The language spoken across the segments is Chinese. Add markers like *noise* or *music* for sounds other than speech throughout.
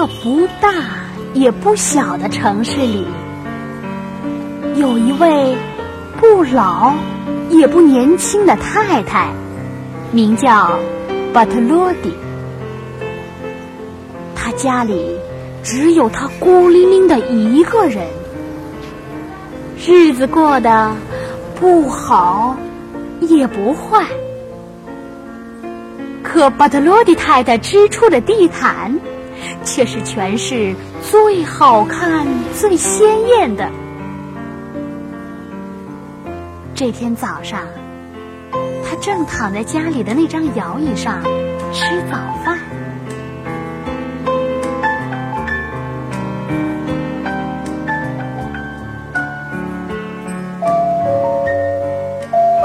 个不大也不小的城市里，有一位不老也不年轻的太太，名叫巴特罗蒂。她家里只有她孤零零的一个人，日子过得不好也不坏。可巴特罗蒂太太织出的地毯，却是全市最好看、最鲜艳的。这天早上，他正躺在家里的那张摇椅上吃早饭。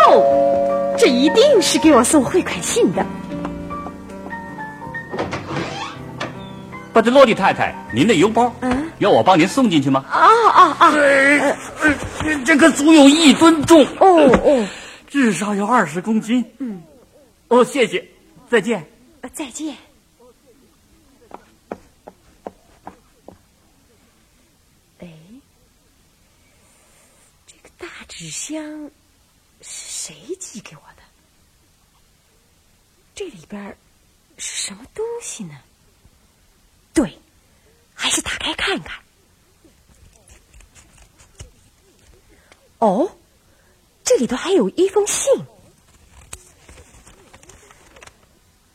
哦，这一定是给我送汇款信的。巴特洛蒂太太，您的邮包，嗯，要我帮您送进去吗？啊啊啊！呃，这个足有一吨重，哦哦，*laughs* 至少有二十公斤。嗯，哦，谢谢，再见。再见。哎，这个大纸箱是谁寄给我的？这里边是什么东西呢？对，还是打开看看。哦，这里头还有一封信。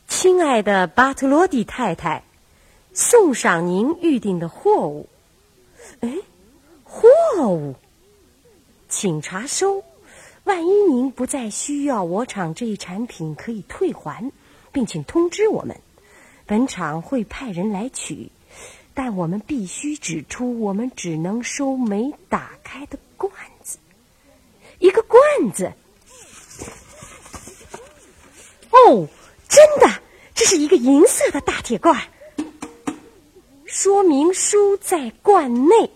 亲爱的巴特罗蒂太太，送上您预定的货物。哎，货物，请查收。万一您不再需要我厂这一产品，可以退还，并请通知我们。本厂会派人来取，但我们必须指出，我们只能收没打开的罐子。一个罐子。哦，真的，这是一个银色的大铁罐。说明书在罐内。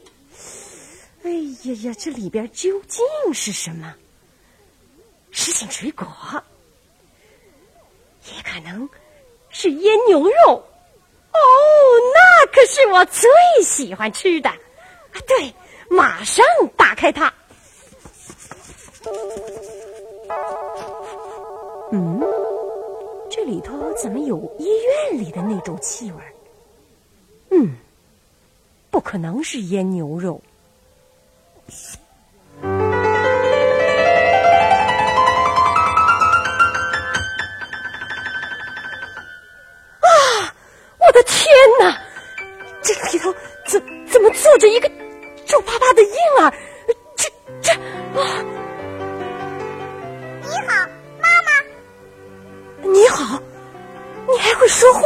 哎呀呀，这里边究竟是什么？食品水果，也可能。是腌牛肉，哦，那可是我最喜欢吃的。啊，对，马上打开它。嗯，这里头怎么有医院里的那种气味？嗯，不可能是腌牛肉。哪！这里头怎怎么坐着一个皱巴巴的婴儿？这这啊！你好，妈妈。你好，你还会说话？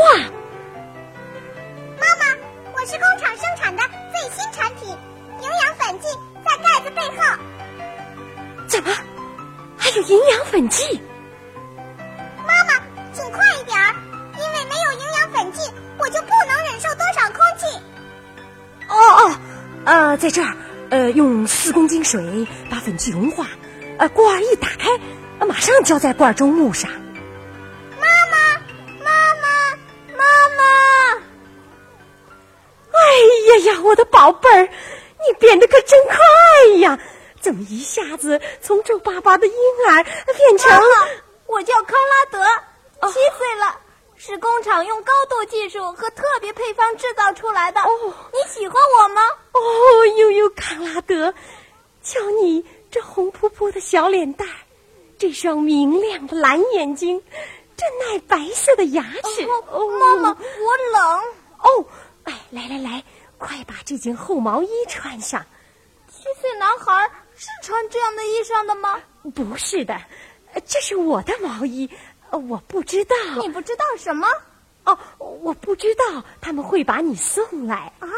妈妈，我是工厂生产的最新产品——营养粉剂，在盖子背后。怎么还有营养粉剂？妈妈，请快一点儿，因为没有营养粉剂。我就不能忍受多少空气。哦哦，呃，在这儿，呃，用四公斤水把粉剂融化，呃，罐儿一打开，马上浇在罐中木上。妈妈，妈妈，妈妈！哎呀呀，我的宝贝儿，你变得可真快呀！怎么一下子从皱巴巴的婴儿变成了……我叫康拉德，七岁了。是工厂用高度技术和特别配方制造出来的。哦，你喜欢我吗？哦，悠悠卡拉德，瞧你这红扑扑的小脸蛋，这双明亮的蓝眼睛，这奶白色的牙齿。哦，妈妈，我冷。哦，哎，来来来，快把这件厚毛衣穿上。七岁男孩是穿这样的衣裳的吗？不是的，这是我的毛衣。我不知道，你不知道什么？哦，我不知道他们会把你送来啊！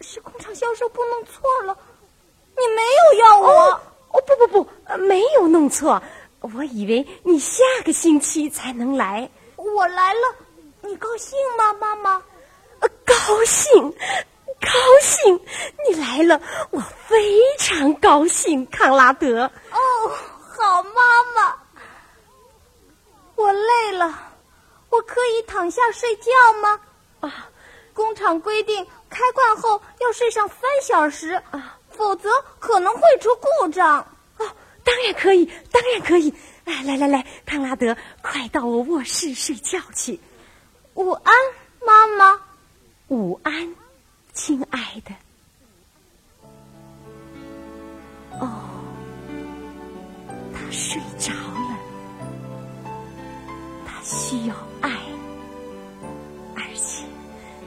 是工厂销售部弄错了，你没有要我？哦，哦不不不，没有弄错，我以为你下个星期才能来。我来了，你高兴吗，妈妈？呃，高兴，高兴，你来了，我非常高兴，康拉德。哦，好，妈妈。我累了，我可以躺下睡觉吗？啊，工厂规定开罐后要睡上三小时啊，否则可能会出故障。哦，当然可以，当然可以。哎，来来来，康拉德，快到我卧室睡觉去。午安，妈妈。午安，亲爱的。哦，他睡着了。需要爱，而且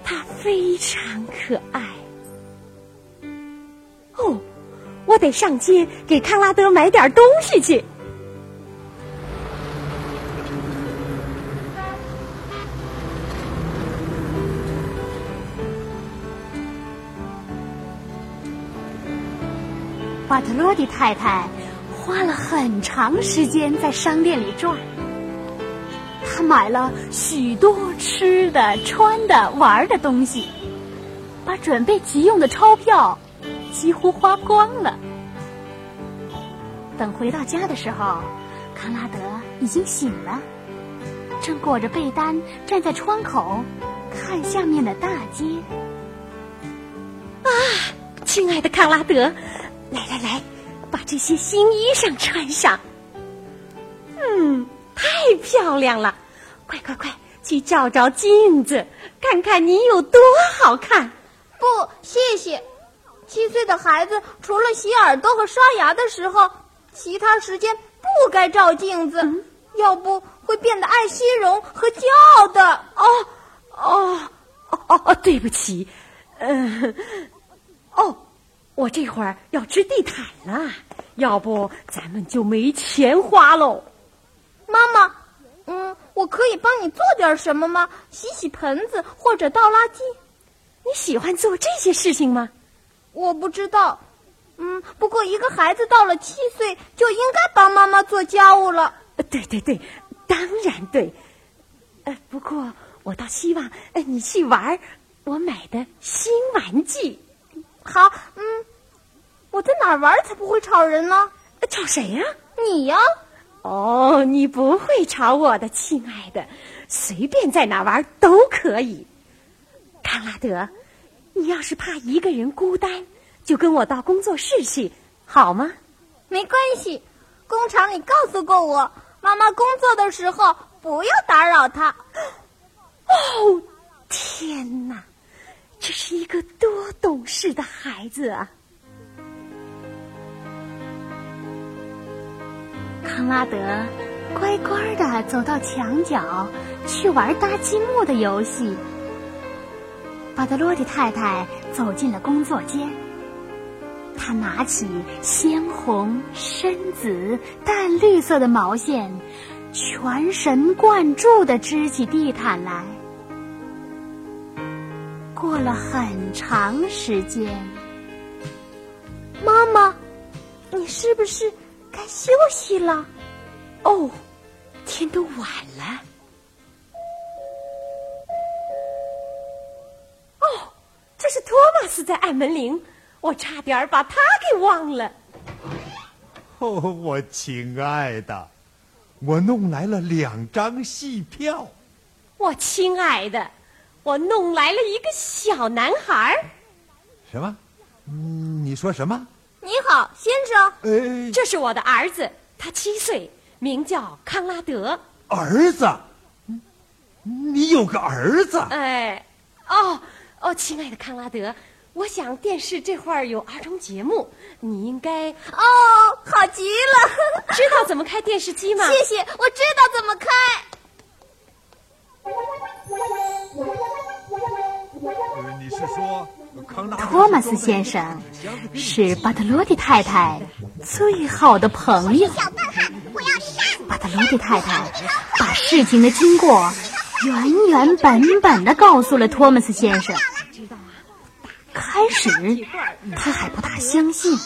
他非常可爱。哦，我得上街给康拉德买点东西去。巴特罗蒂太太花了很长时间在商店里转，他买了许多吃的、穿的、玩的东西，把准备急用的钞票几乎花光了。等回到家的时候，康拉德已经醒了，正裹着被单站在窗口看下面的大街。啊，亲爱的康拉德！来来来，把这些新衣裳穿上。嗯，太漂亮了！快快快，去照照镜子，看看你有多好看。不，谢谢。七岁的孩子除了洗耳朵和刷牙的时候，其他时间不该照镜子，要不会变得爱惜容和骄傲的。哦哦哦哦哦，对不起，嗯，哦。我这会儿要织地毯了，要不咱们就没钱花喽。妈妈，嗯，我可以帮你做点什么吗？洗洗盆子或者倒垃圾。你喜欢做这些事情吗？我不知道。嗯，不过一个孩子到了七岁就应该帮妈妈做家务了。对对对，当然对。呃，不过我倒希望呃你去玩我买的新玩具。好，嗯，我在哪儿玩才不会吵人呢？吵谁呀？你呀？哦，你不会吵我的，亲爱的，随便在哪玩都可以。康拉德，你要是怕一个人孤单，就跟我到工作室去，好吗？没关系，工厂里告诉过我，妈妈工作的时候不要打扰她。哦，天哪！这是一个多懂事的孩子啊！拉德乖乖的走到墙角去玩搭积木的游戏。巴德罗蒂太太走进了工作间，她拿起鲜红、深紫、淡绿色的毛线，全神贯注的织起地毯来。过了很长时间，妈妈，你是不是该休息了？哦，天都晚了。哦，这是托马斯在按门铃，我差点把他给忘了。哦，我亲爱的，我弄来了两张戏票。我亲爱的。我弄来了一个小男孩什么？你说什么？你好，先生。哎，这是我的儿子，他七岁，名叫康拉德。儿子？你有个儿子？哎，哦哦，亲爱的康拉德，我想电视这会儿有儿童节目，你应该……哦，好极了！*laughs* 知道怎么开电视机吗？谢谢，我知道怎么开。你是说，托马斯先生是巴特罗蒂太太最好的朋友。巴特罗蒂太太把事情的经过原原本本的告诉了托马斯先生。开始他还不大相信，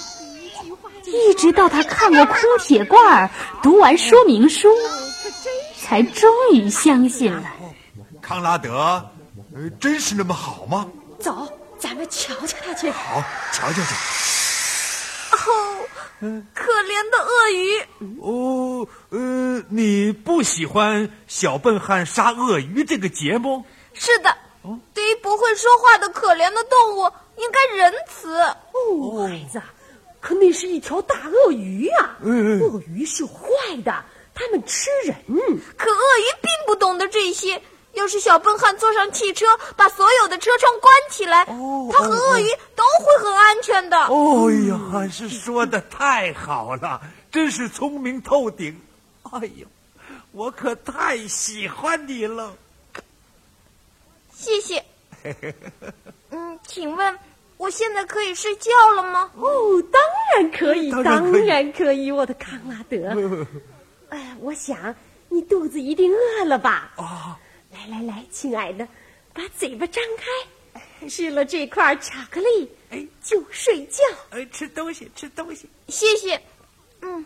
一直到他看过空铁罐，读完说明书，才终于相信了。康拉德，真是那么好吗？走，咱们瞧瞧他去。好，瞧瞧去。哦，可怜的鳄鱼。哦，呃，你不喜欢小笨汉杀鳄鱼这个节目？是的，对于不会说话的可怜的动物，应该仁慈。哦，孩子，可那是一条大鳄鱼呀！鳄鱼是坏的，它们吃人。可鳄鱼并不懂得这些。要是小笨汉坐上汽车，把所有的车窗关起来，他和鳄鱼都会很安全的。哦呀，还是说的太好了，真是聪明透顶。哎呦，我可太喜欢你了。谢谢。*laughs* 嗯，请问我现在可以睡觉了吗？哦，当然可以，当然可以，我的康拉德。哎，我想你肚子一定饿了吧？啊，来来来，亲爱的，把嘴巴张开，吃了这块巧克力，哎，就睡觉。哎，吃东西，吃东西，谢谢。嗯，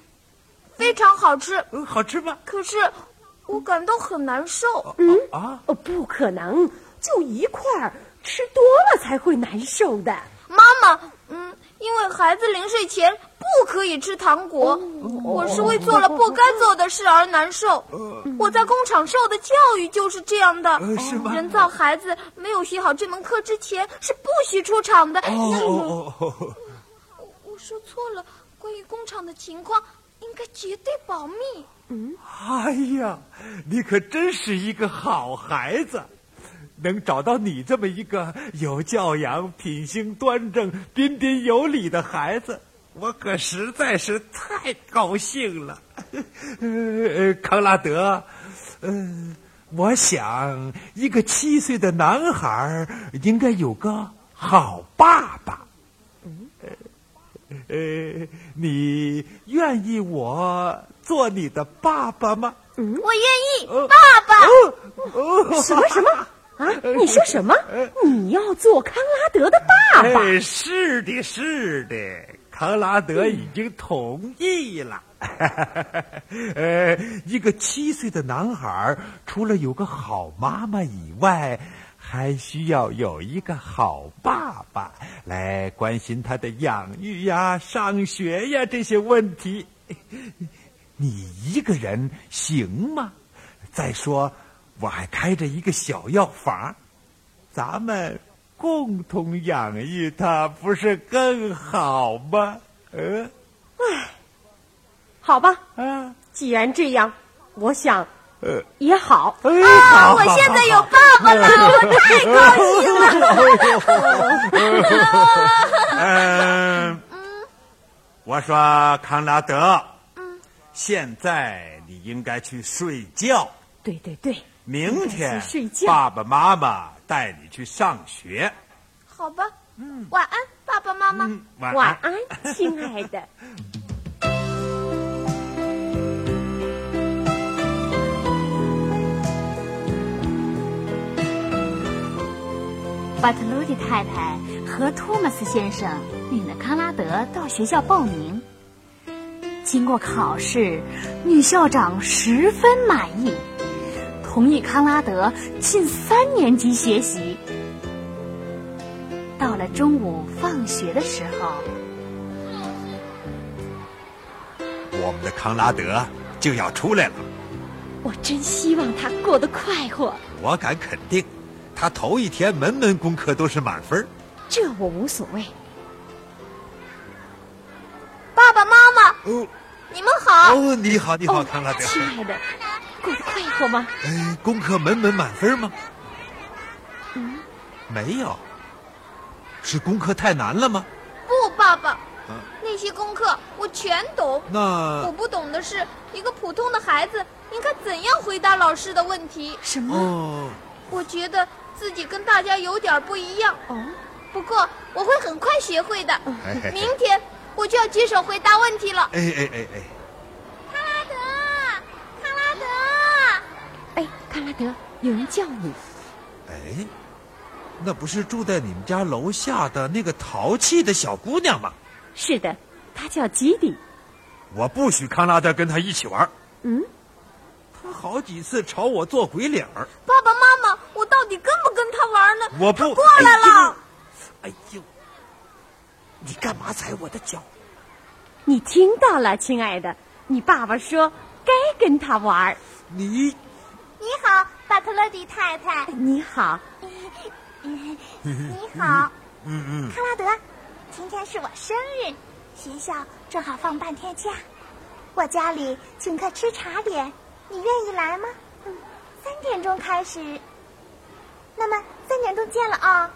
非常好吃。嗯，好吃吗？可是我感到很难受。嗯啊，哦，不可能，就一块儿，吃多了才会难受的。妈妈，嗯，因为孩子临睡前不可以吃糖果，我是为做了不该做的事而难受。我在工厂受的教育就是这样的。呃是吗人造孩子没有学好这门课之前是不许出厂的。哦哦哦哦，我说错了，关于工厂的情况应该绝对保密。嗯哎呀，你可真是一个好孩子，能找到你这么一个有教养、品行端正、彬彬有礼的孩子，我可实在是太高兴了。呃，*laughs* 康拉德，嗯、我想一个七岁的男孩应该有个好爸爸。呃，你愿意我做你的爸爸吗？我愿意，爸爸。哦，什么什么 *laughs* 啊？你说什么？你要做康拉德的爸爸？是的，是的，康拉德已经同意了。*laughs* 呃，一个七岁的男孩，除了有个好妈妈以外，还需要有一个好爸爸来关心他的养育呀、上学呀这些问题。你一个人行吗？再说，我还开着一个小药房，咱们共同养育他，不是更好吗？呃，好吧，啊，既然这样，我想呃，也好。哎，啊，我现在有爸爸了，我太高兴了。嗯，我说康拉德，现在你应该去睡觉，对对对，明天爸爸妈妈带你去上学。好吧，嗯晚安，爸爸妈妈。嗯，晚晚安。*laughs* 亲爱的。巴特鲁迪太太和托马斯先生领着康拉德到学校报名。经过考试，女校长十分满意，同意康拉德进三年级学习。到了中午放学的时候，我们的康拉德就要出来了，我真希望他过得快活。我敢肯定，他头一天门门功课都是满分儿。这我无所谓。爸爸妈妈，哦你们好。哦，你好，你好，康拉德。亲爱的，*laughs* 过得快活吗？哎，功课门门满分吗？嗯，没有。是功课太难了吗？不，爸爸啊，那些功课我全懂。那我不懂的是，一个普通的孩子应该怎样回答老师的问题。什么？哦，我觉得自己跟大家有点不一样，哦，不过我会很快学会的。明天我就要接手回答问题了。哎哎哎哎，康拉德，康拉德，哎，康拉德，有人叫你。哎，那不是住在你们家楼下的那个淘气的小姑娘吗？是的，她叫吉迪。我不许康拉德跟她一起玩。嗯，他好几次朝我做鬼脸儿。爸爸妈妈，我到底跟不跟他玩呢？我不过来了。哎呦，你干嘛踩我的脚？你听到了，亲爱的，你爸爸说该跟他玩。你你好，巴特勒迪太太。你好。*laughs* 你好。嗯嗯。康拉德，今天是我生日，学校正好放半天假，我家里请客吃茶点，你愿意来吗？嗯，三点钟开始。那么三点钟见了啊！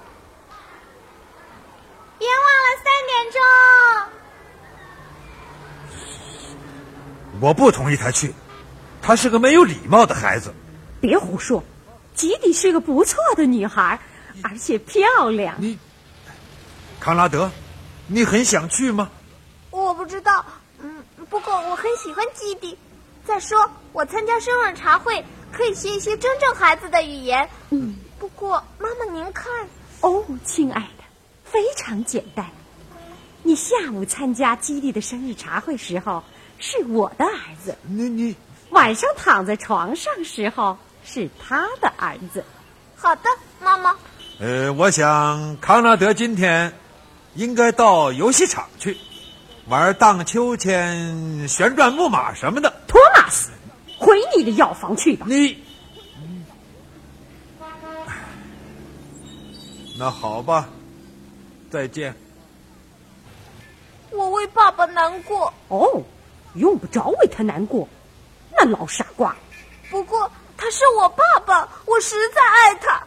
别忘了三点钟。我不同意他去，他是个没有礼貌的孩子。别胡说，吉迪是个不错的女孩，而且漂亮。你，康拉德，你很想去吗？我不知道，嗯，不过我很喜欢吉迪。再说，我参加生日茶会可以学一些真正孩子的语言。嗯。不过，妈妈您看，哦，亲爱的，非常简单。你下午参加基地的生日茶会时候是我的儿子，你你晚上躺在床上时候是他的儿子。好的，妈妈。呃，我想康纳德今天应该到游戏场去玩荡秋千、旋转木马什么的。托马斯，回你的药房去吧。你。那好吧，再见。我为爸爸难过。哦，用不着为他难过，那老傻瓜。不过他是我爸爸，我实在爱他。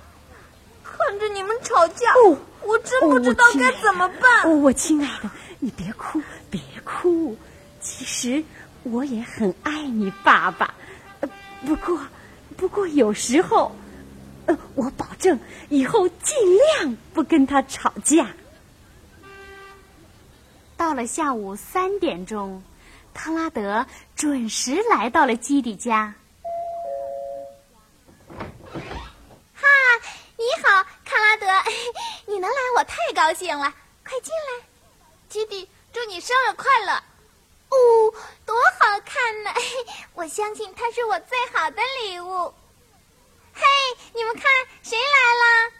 看着你们吵架，哦，我真不知道该怎么办。哦，我亲爱的，你别哭，别哭。其实我也很爱你爸爸，不过，不过有时候。呃，我保证以后尽量不跟他吵架。到了下午三点钟，康拉德准时来到了基迪家。哈，你好，康拉德，你能来我太高兴了，快进来。基地，祝你生日快乐！哦，多好看呢！我相信它是我最好的礼物。嘿，你们看，谁来了？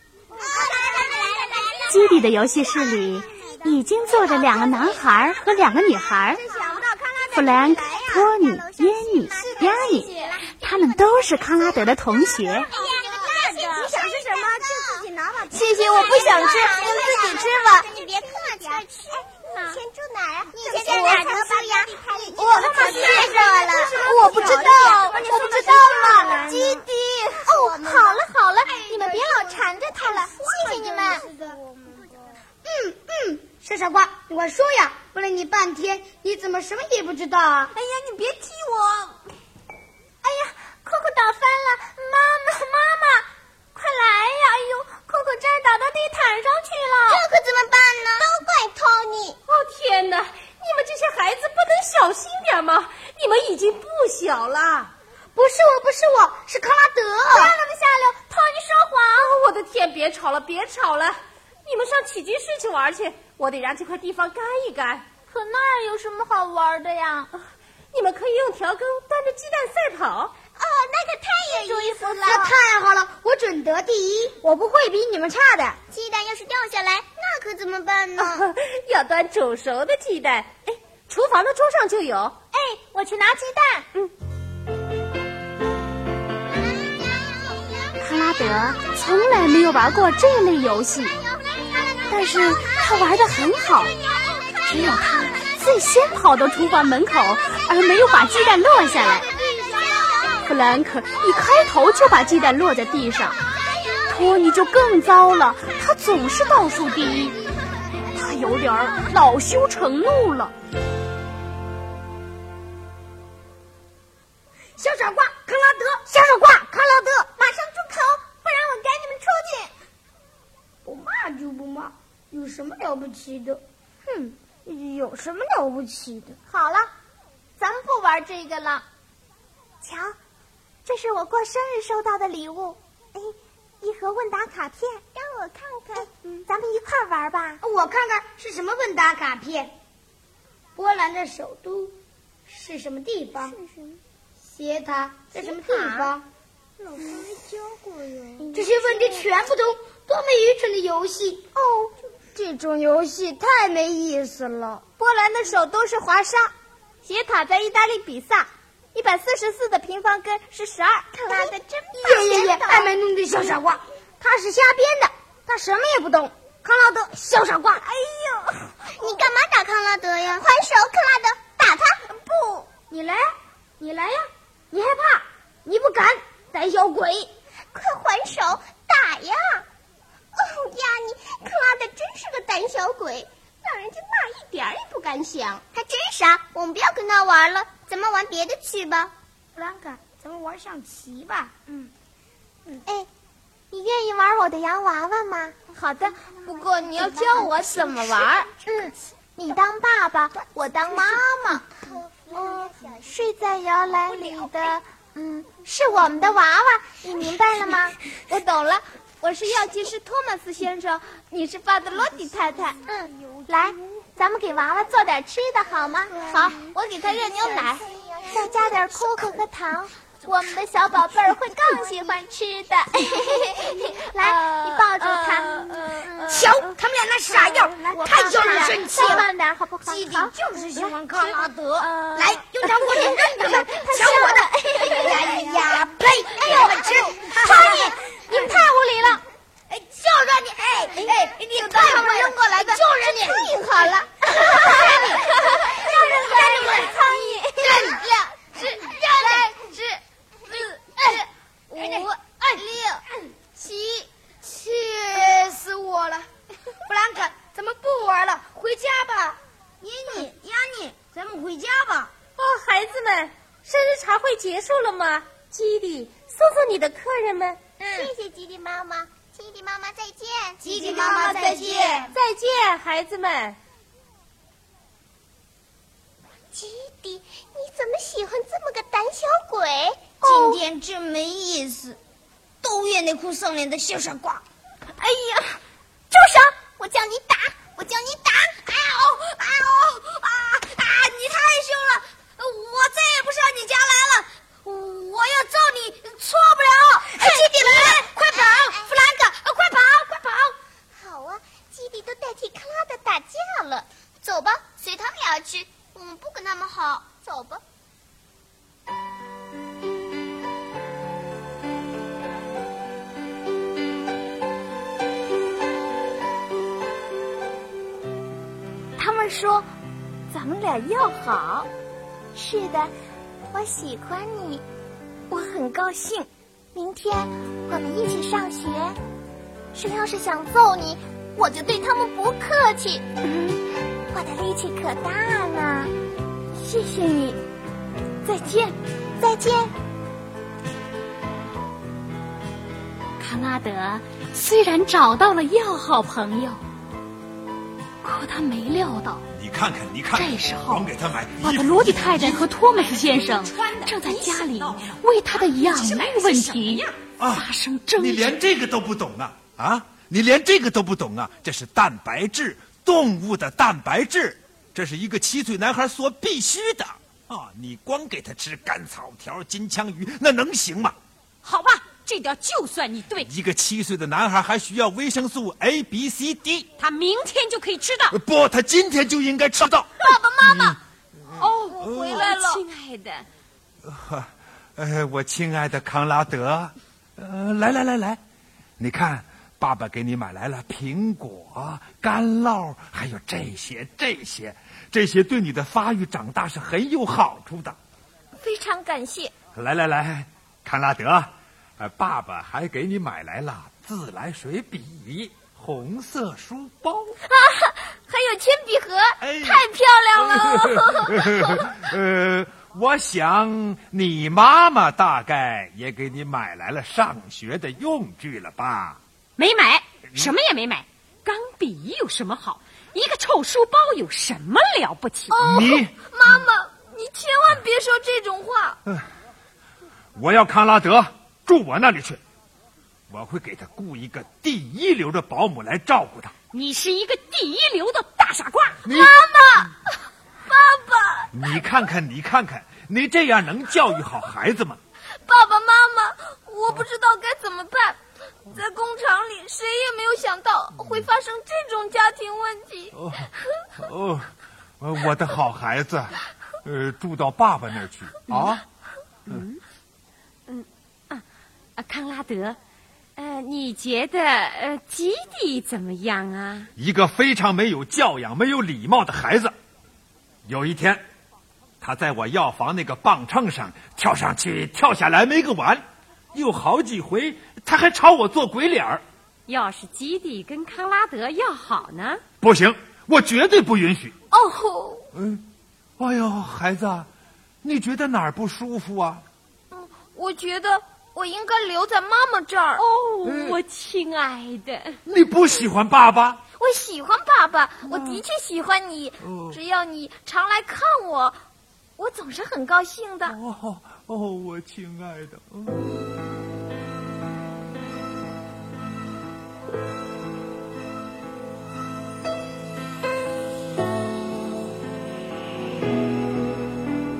基地的游戏室里已经坐着两个男孩和两个女孩，弗兰克、托尼、耶尼、亚尼，他们都是康拉德的同学。你想吃什么就自己拿吧。谢谢，我不想吃，您自己吃吧。你别客气。你以前住哪儿啊？你以前在哪儿读书呀？我妈妈介绍了，我不知道，我不知道嘛。基迪。哦，好了好了，你们别老缠着他了，谢谢你们。嗯嗯，小傻瓜，你快说呀，问了你半天，你怎么什么也不知道啊？哎呀，你别踢我！哎呀，扣扣倒翻了，妈妈妈妈，快来呀！哎呦，扣扣差点打到地毯上去了，这可怎么办呢？都怪托尼！哦天哪，你们这些孩子不能小心点吗？你们已经不小了。不是我，不是我，是康拉德。不要那么下流，托尼说谎！我的天，别吵了，别吵了！你们上起居室去玩去，我得让这块地方干一干。可那儿有什么好玩的呀？你们可以用调羹端着鸡蛋赛跑。哦，那可太有意思了！那太好了，我准得第一，我不会比你们差的。鸡蛋要是掉下来，那可怎么办呢？*laughs* 要端煮熟的鸡蛋。哎，厨房的桌上就有。哎，我去拿鸡蛋。嗯。康拉德从来没有玩过这类游戏，但是他玩的很好。只有他最先跑到厨房门口，而没有把鸡蛋落下来。弗兰克一开头就把鸡蛋落在地上，托尼就更糟了，他总是倒数第一，他有点恼羞成怒了。小傻瓜，康拉德！小傻瓜，康拉德！马上住口，不然我赶你们出去！不骂就不骂，有什么了不起的？哼，有什么了不起的？好了，咱们不玩这个了。瞧，这是我过生日收到的礼物，哎，一盒问答卡片，让我看看。嗯，咱们一块玩吧。我看看是什么问答卡片。波兰的首都是什么地方？是什么？斜塔在什么地方？老师没教过哟。这些问题全部都多么愚蠢的游戏！哦，这种游戏太没意思了。波兰的首都是华沙，斜塔在意大利比萨，一百四十四的平方根是十二。克拉德真棒！耶耶耶！爱卖弄的小傻瓜，他是瞎编的，他什么也不懂。康拉德，小傻瓜！哎呦，你干嘛打康拉德呀？还手，克拉德，打他！不，你来，你来呀！你害怕？你不敢，胆小鬼！快还手，打呀！哦呀，你克拉德真是个胆小鬼，让人家那一点儿也不敢想。他真傻，我们不要跟他玩了，咱们玩别的去吧。弗兰克，咱们玩象棋吧。嗯，嗯，哎，你愿意玩我的洋娃娃吗？好的，不过你要教我怎么玩。嗯，你当爸爸，我当妈妈。嗯，睡在摇篮里的，嗯，是我们的娃娃，你明白了吗？*laughs* 我懂了，我是药剂师托马斯先生，你是巴德罗蒂太太。嗯，来，咱们给娃娃做点吃的好吗？好，我给他热牛奶，再加点可可和糖。我们的小宝贝儿会更喜欢吃的。*laughs* 来，你抱住他。瞧，他们俩那傻样，太叫人生气了。慢点，好不好？就是喜欢康拉德。呃来，用糖果点扔他们，瞧我的！哎呀呀，呸！哎呦，吃！苍蝇，你们太无理了。哎，就是你！哎哎，你看他们扔过来的，就是你！苍蝇好了。让人干了苍蝇！两只，三只，四只，五六七，气死我了！弗兰克，咱们不玩了，回家吧。妮妮、亚妮，咱们回家吧。哦，孩子们，生日茶会结束了吗？基迪，送送你的客人们。谢谢吉迪妈妈，吉迪妈妈再见。吉迪妈妈再见。再见，孩子们。基迪，你怎么喜欢这么个胆小鬼？今天真没意思，都怨那哭丧脸的小傻瓜。是的，我喜欢你。我很高兴。明天我们一起上学。谁要是想揍你，我就对他们不客气。*laughs* 我的力气可大呢。谢谢你，再见，再见。康拉德虽然找到了要好朋友，可他没料到，你看看，你看看，这时候光给他买罗蒂太太和托马斯先生正在家里为他的养育问题啊发生争你。连这个都不懂啊啊！你连这个都不懂啊！这是蛋白质，动物的蛋白质，这是一个七岁男孩所必须的啊！你光给他吃干草条、金枪鱼，那能行吗？好吧，这点就算你对。一个七岁的男孩还需要维生素 A、B、C、D。他明天就可以吃到。不，他今天就应该吃到。爸爸妈妈。哦，我回来了，亲爱的。呃，我亲爱的康拉德，呃，来来来来，你看，爸爸给你买来了苹果、干酪，还有这些这些，这些对你的发育长大是很有好处的。非常感谢。来来来，康拉德，呃，爸爸还给你买来了自来水笔、红色书包，啊，还有铅笔盒，哎太漂亮了。*laughs* 呃，我想你妈妈大概也给你买来了上学的用具了吧？没买，什么也没买。钢笔有什么好？一个臭书包有什么了不起？你，妈妈，你千万别说这种话。我要康拉德住我那里去，我会给他雇一个第一流的保姆来照顾他。你是一个第一流的大傻瓜。妈妈，*laughs* 爸爸，你看看，你看看，你这样能教育好孩子吗？爸爸妈妈，我不知道该怎么办。在工厂里，谁也没有想到会发生这种家庭问题。哦，我的好孩子，呃，住到爸爸那儿去啊！康拉德，呃，你觉得呃基地怎么样啊？一个非常没有教养、没有礼貌的孩子。有一天，他在我药房那个磅秤上跳上去、跳下来没个完，有好几回他还朝我做鬼脸儿。要是基地跟康拉德要好呢？不行，我绝对不允许。哦，嗯，哎呦，孩子，你觉得哪儿不舒服啊？嗯我觉得我应该留在妈妈这儿。哦，我亲爱的，你不喜欢爸爸？我喜欢爸爸，我的确喜欢你。只要你常来看我，我总是很高兴的。哦哦，我亲爱的。嗯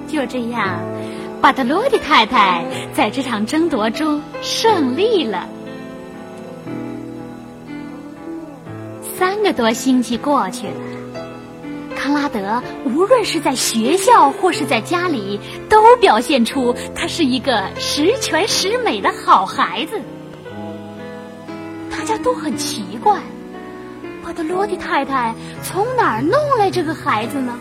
就这样，巴德罗蒂太太在这场争夺中胜利了。三个多星期过去了，康拉德无论是在学校或是在家里，都表现出他是一个十全十美的好孩子。大家都很奇怪，巴德罗蒂太太从哪儿弄来这个孩子呢？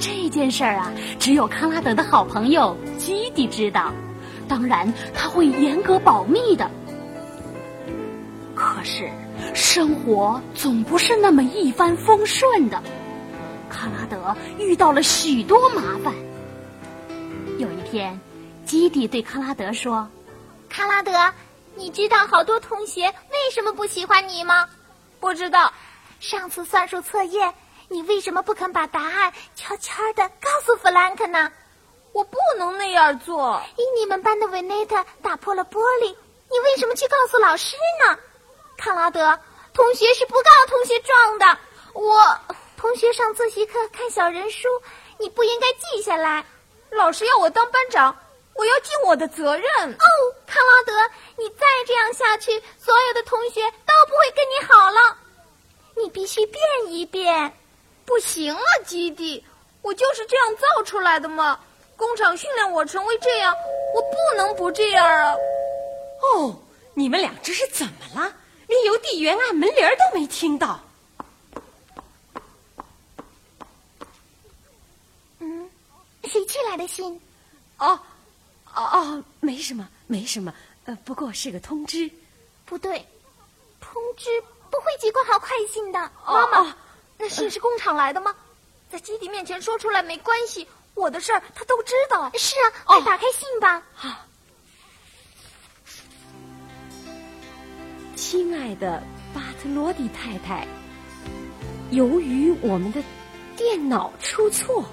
这件事儿啊，只有康拉德的好朋友基蒂知道，当然他会严格保密的。可是生活总不是那么一帆风顺的，康拉德遇到了许多麻烦。有一天，基蒂对康拉德说：“康拉德，你知道好多同学为什么不喜欢你吗？不知道，上次算术测验。”你为什么不肯把答案悄悄的告诉弗兰克呢？我不能那样做。以你们班的维内特打破了玻璃，你为什么去告诉老师呢？康拉德，同学是不告同学状的。我，同学上自习课看小人书，你不应该记下来。老师要我当班长，我要尽我的责任。哦，康拉德，你再这样下去，所有的同学都不会跟你好了。你必须变一变。不行啊，基地，我就是这样造出来的嘛。工厂训练我成为这样，我不能不这样啊。哦，你们俩这是怎么了？连邮递员按门铃都没听到。嗯，谁寄来的信？哦，哦哦，没什么，没什么。呃，不过是个通知。不对，通知不会寄过好快信的，妈妈。那信是工厂来的吗？在基地面前说出来没关系，我的事儿他都知道。是啊，快打开信吧。好，亲爱的巴特罗蒂太太，由于我们的电脑出错，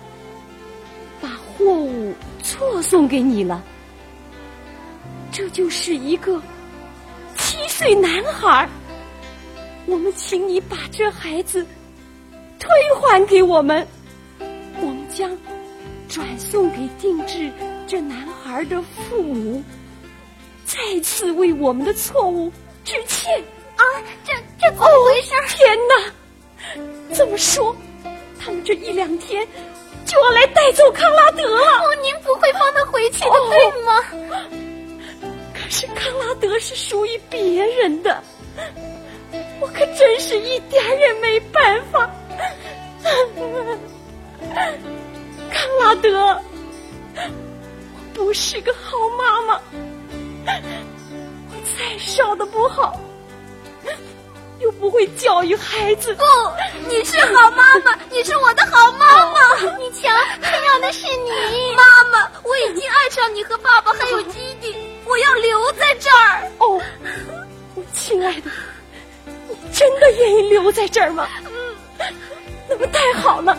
把货物错送给你了。这就是一个七岁男孩。我们请你把这孩子。退还给我们，我们将转送给定制这男孩的父母，再次为我们的错误致歉啊！这这怎么回事？天哪！这么说，他们这一两天就要来带走康拉德了？哦，您不会放他回去的，对吗？可是康拉德是属于别人的，我可真是一点也没办法。*laughs* 康拉德，我不是个好妈妈，我再少的不好，又不会教育孩子。不，你是好妈妈，你是我的好妈妈。你瞧，他要的是你，妈妈。我已经爱上你和爸爸还有 *laughs* 基地，我要留在这儿。哦，我亲爱的，你真的愿意留在这儿吗？*laughs* 那不太好了，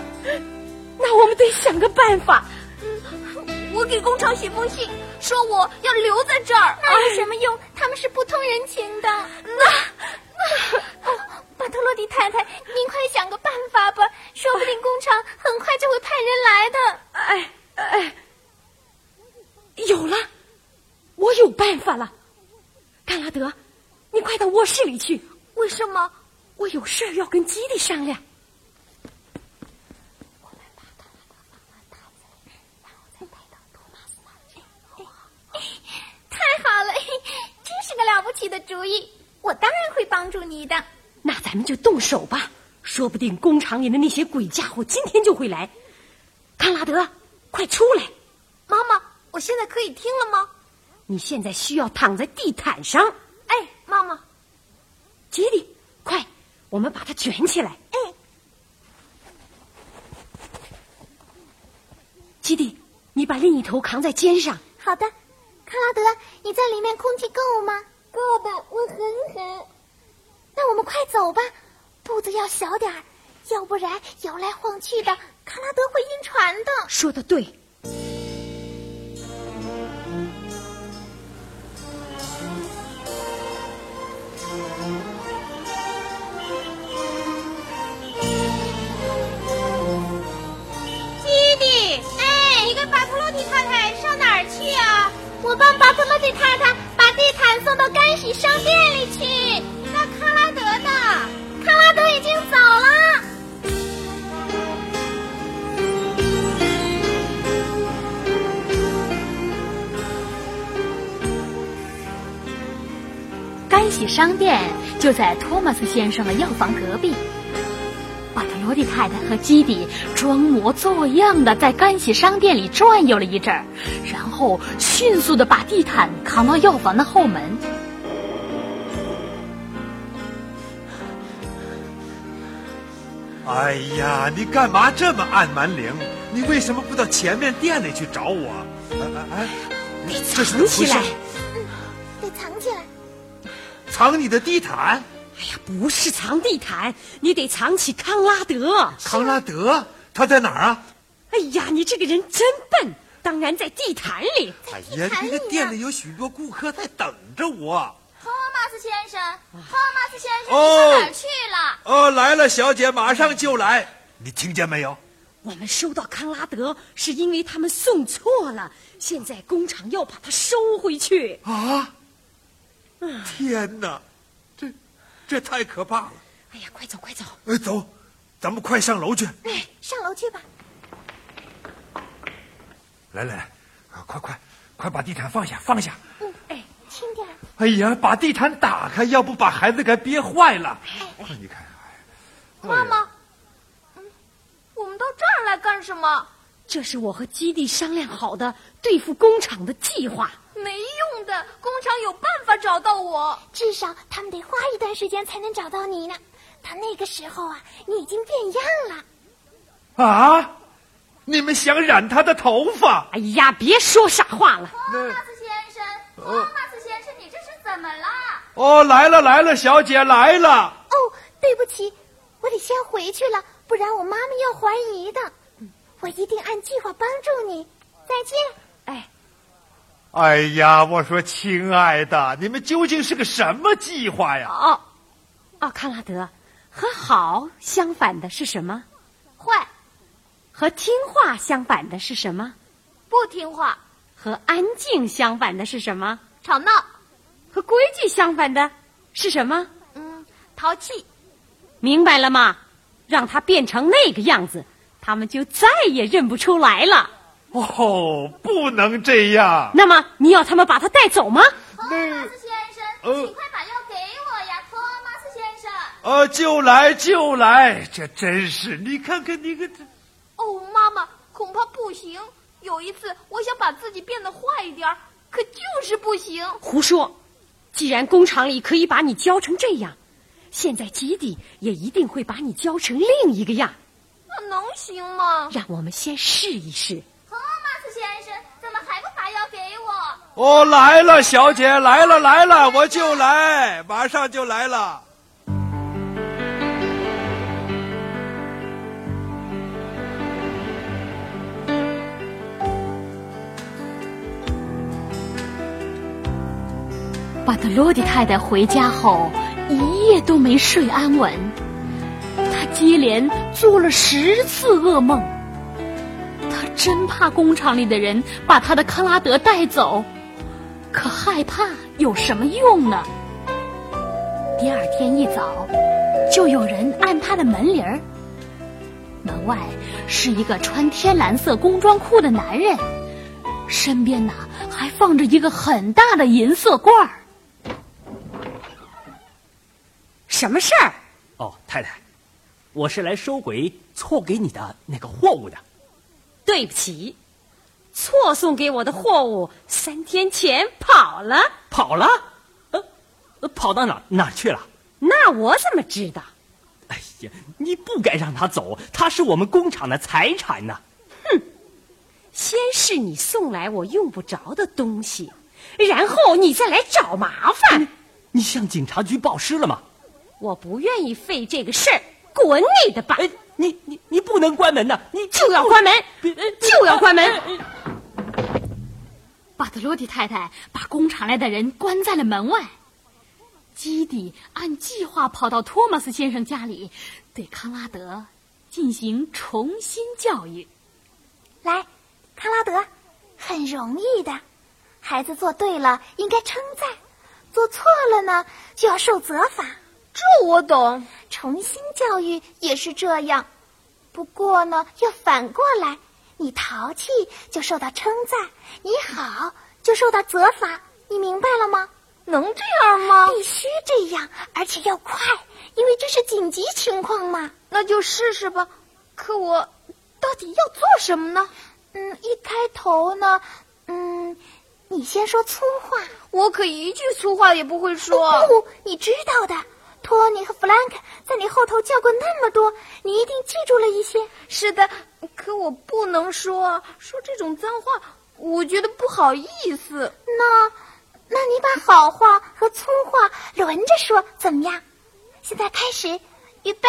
那我们得想个办法。我给工厂写封信，说我要留在这儿。那有什么用？他们是不通人情的。那那，哦，巴特洛蒂太太，您快想个办法吧，说不定工厂很快就会派人来的。哎哎，有了，我有办法了。甘拉德，你快到卧室里去。为什么？我有事要跟基地商量。太好了！奇的主意，我当然会帮助你的。那咱们就动手吧，说不定工厂里的那些鬼家伙今天就会来。康拉德，快出来！妈妈，我现在可以听了吗？你现在需要躺在地毯上。哎，妈妈，吉迪，快，我们把它卷起来。哎，吉迪，你把另一头扛在肩上。好的，康拉德，你在里面空气够吗？够的，我很好。那我们快走吧，步子要小点儿，要不然摇来晃去的，康拉德会晕船的。说的对。送到干洗商店里去。那康拉德呢？康拉德已经走了。干洗商店就在托马斯先生的药房隔壁。巴特罗蒂太太和基迪装模作样的在干洗商店里转悠了一阵，然后迅速的把地毯扛到药房的后门。哎呀，你干嘛这么按门铃？你为什么不到前面店里去找我？哎哎哎，这是怎么回事藏起来！得藏起来。藏你的地毯？哎呀，不是藏地毯，你得藏起康拉德。康拉德他在哪儿啊？哎呀，你这个人真笨，当然在地毯里。哎呀，这个店里有许多顾客在等着我。托马斯先生，托马斯先生，哦你上哪儿去了？哦，来了，小姐，马上就来。你听见没有？我们收到康拉德是因为他们送错了，现在工厂要把它收回去。啊！天哪，这这太可怕了！哎呀，快走快走！哎，走，咱们快上楼去。哎，上楼去吧。来来来，啊快快快把地毯放下，放下！轻点。哎呀，把地毯打开，要不把孩子给憋坏了。你看，哎妈妈，嗯，我们到这儿来干什么？这是我和基地商量好的对付工厂的计划。没用的，工厂有办法找到我。至少他们得花一段时间才能找到你呢。到那个时候啊，你已经变样了。啊！你们想染他的头发？哎呀，别说傻话了。托马斯先生，托马斯怎么了？哦，来了来了，小姐来了。哦，对不起，我得先回去了，不然我妈妈要怀疑的。我一定按计划帮助你。再见。哎，哎呀，我说亲爱的，你们究竟是个什么计划呀？哦，哦，康拉德，和好相反的是什么？坏，和听话相反的是什么？不听话，和安静相反的是什么？吵闹，和规矩相反的是什么？嗯，淘气。明白了吗？让他变成那个样子，他们就再也认不出来了。哦，不能这样。那么你要他们把他带走吗？托马斯先生，呃请快把药给我呀，托马斯先生。呃，就来就来，这真是你看看你个这。哦，妈妈，恐怕不行。有一次，我想把自己变得坏一点，可就是不行。胡说！既然工厂里可以把你教成这样，现在基地也一定会把你教成另一个样。那能行吗？让我们先试一试。哦马斯先生，怎么还不把药给我？哦，来了，小姐，来了来了，我就来，马上就来了。巴特罗迪太太回家后一夜都没睡安稳，她接连做了十次噩梦。她真怕工厂里的人把她的康拉德带走，可害怕有什么用呢？第二天一早，就有人按她的门铃儿。门外是一个穿天蓝色工装裤的男人，身边呐还放着一个很大的银色罐儿。什么事儿？哦，太太，我是来收回错给你的那个货物的。对不起，错送给我的货物三天前跑了。跑了？呃，跑到哪哪去了？那我怎么知道？哎呀，你不该让他走，他是我们工厂的财产呢。哼，先是你送来我用不着的东西，然后你再来找麻烦。你，你向警察局报失了吗？我不愿意费这个事儿，滚你的吧！哎，你你你不能关门呐！你就要关门，就要关门。巴特罗蒂太太把工厂来的人关在了门外。基迪按计划跑到托马斯先生家里，对康拉德进行重新教育。来，康拉德，很容易的。孩子做对了应该称赞，做错了呢就要受责罚。这我懂，重新教育也是这样。不过呢，要反过来，你淘气就受到称赞，你好就受到责罚。你明白了吗？能这样吗？必须这样，而且要快，因为这是紧急情况嘛。那就试试吧。可我到底要做什么呢？嗯，一开头呢，嗯，你先说粗话。我可一句粗话也不会说。不，你知道的。托尼和弗兰克在你后头叫过那么多，你一定记住了一些。是的，可我不能说说这种脏话，我觉得不好意思。那，那你把好话和粗话轮着说，怎么样？现在开始，预备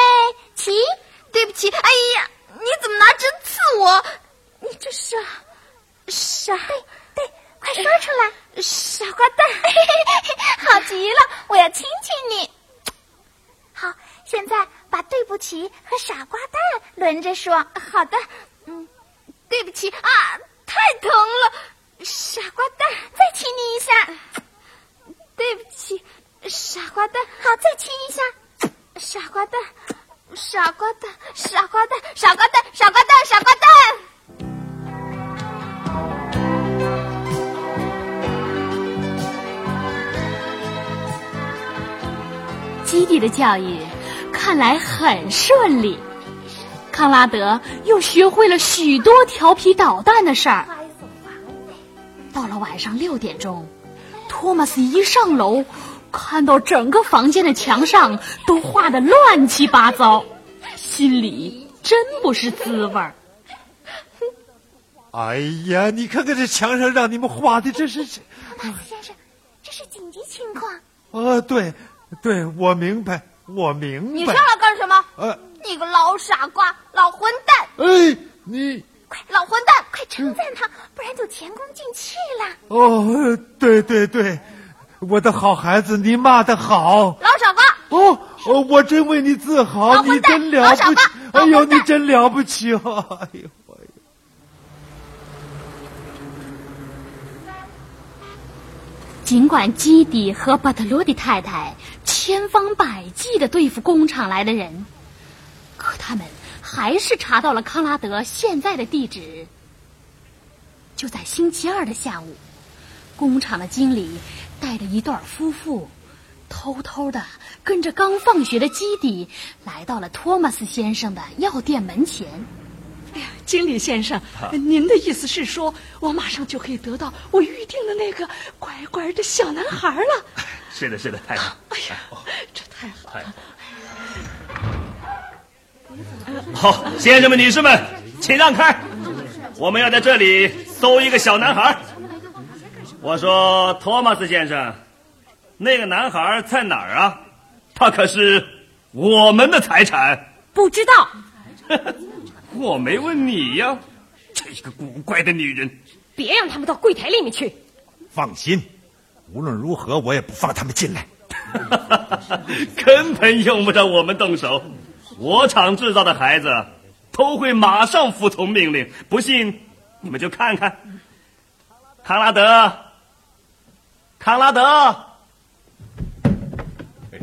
起。对不起，哎呀，你怎么拿针刺我？你这傻傻……对对，快说出来，傻瓜蛋！*laughs* 好极了，我要亲亲你。现在把对不起和傻瓜蛋轮着说。好的，嗯，对不起啊，太疼了，傻瓜蛋，再亲你一下。对不起，傻瓜蛋，好，再亲一下。傻瓜蛋，傻瓜蛋，傻瓜蛋，傻瓜蛋，傻瓜蛋，傻瓜蛋。基地的教育看来很顺利，康拉德又学会了许多调皮捣蛋的事儿。到了晚上六点钟，托马斯一上楼，看到整个房间的墙上都画的乱七八糟，心里真不是滋味儿。哎呀，你看看这墙上让你们画的，这是……马斯先生，这是紧急情况。哦，对。对，我明白，我明白。你上来干什么？呃，你个老傻瓜，老混蛋！哎，你快，老混蛋，快称赞他，不然就前功尽弃了。哦，对对对，我的好孩子，你骂的好。老傻瓜！哦哦，我真为你自豪，你真了不起！哎呦，你真了不起哦！哎呦。尽管基迪和巴特罗蒂太太千方百计的对付工厂来的人，可他们还是查到了康拉德现在的地址。就在星期二的下午，工厂的经理带着一对夫妇，偷偷的跟着刚放学的基底来到了托马斯先生的药店门前。哎呀，经理先生，您的意思是说，我马上就可以得到我预定的那个乖乖的小男孩了？是的，是的，太好。哎呀，这太好了！好，先生们、女士们，请让开，我们要在这里搜一个小男孩。我说，托马斯先生，那个男孩在哪儿啊？他可是我们的财产。不知道。*laughs* 我没问你呀，这个古怪的女人！别让他们到柜台里面去。放心，无论如何我也不放他们进来。*laughs* 根本用不着我们动手，我厂制造的孩子都会马上服从命令。不信，你们就看看。康拉德，康拉德，哎，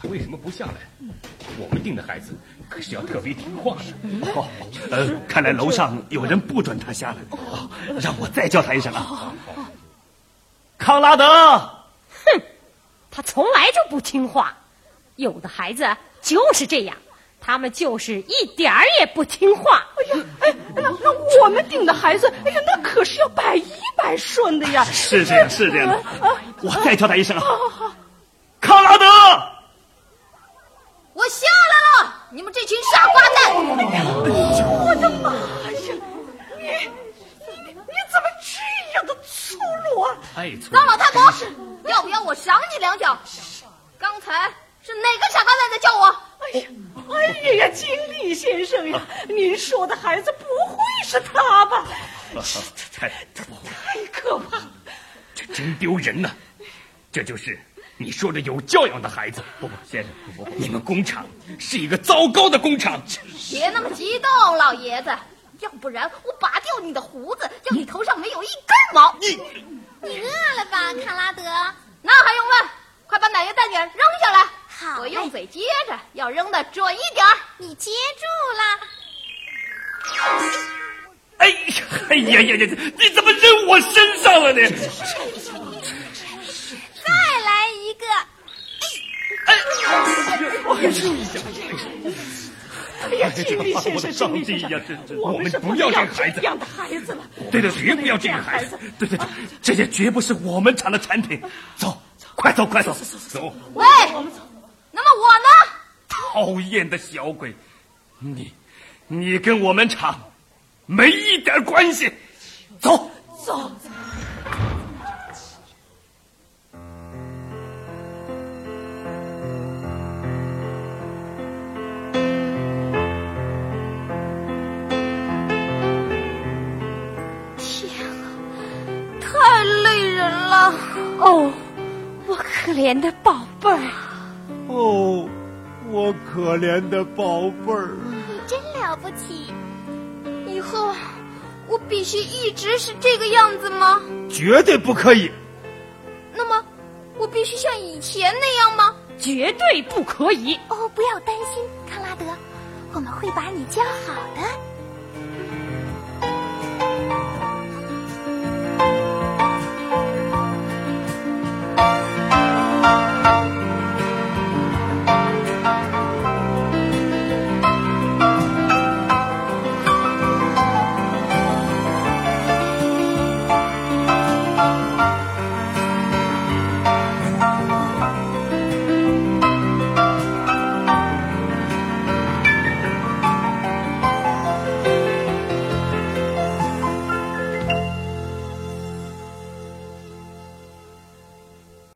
他为什么不下来？我们定的孩子。可是要特别听话的。哦，呃，看来楼上有人不准他下来。哦，让我再叫他一声啊。康拉德，哼，他从来就不听话，有的孩子就是这样，他们就是一点儿也不听话。哎呀，哎，那那我们定的孩子，哎呀，那可是要百依百顺的呀。是这样，是这样的。我再叫他一声啊，好好好，康拉德。我下来了，你们这群傻瓜蛋！我的妈呀，你你你怎么这样的粗鲁啊？太粗张老太婆，要不要我赏你两脚？刚才是哪个傻瓜蛋在叫我？哎呀，哎呀，经理先生呀，您说的孩子不会是他吧？太 *laughs* 太可怕了，这真丢人呐！这就是你说的有教养的孩子。不不，先生，不不，你们工厂是一个糟糕的工厂。别那么激动，老爷子，要不然我拔掉你的胡子，叫你头上没有一根毛。你你饿了吧，卡拉德？那还用问？快把奶油蛋卷扔下来。好我用嘴接着，要扔的准一点儿。你接住了。哎呀，哎呀呀呀！你怎么扔我身上了呢？*laughs* 再来一个。哎呀，经理先生，上经理先生帝呀，这这，我们不要这个孩子这样的孩子了。对对，绝不要这个孩子。对对对，这些绝不是我们厂的产品。走，快走，快走，走！喂，那么我呢？讨厌的小鬼，你，你跟我们厂没一点关系。走，走。哦，我可怜的宝贝儿，哦，我可怜的宝贝儿。你真了不起。以后我必须一直是这个样子吗？绝对不可以。那么我必须像以前那样吗？绝对不可以。哦，不要担心，康拉德，我们会把你教好的。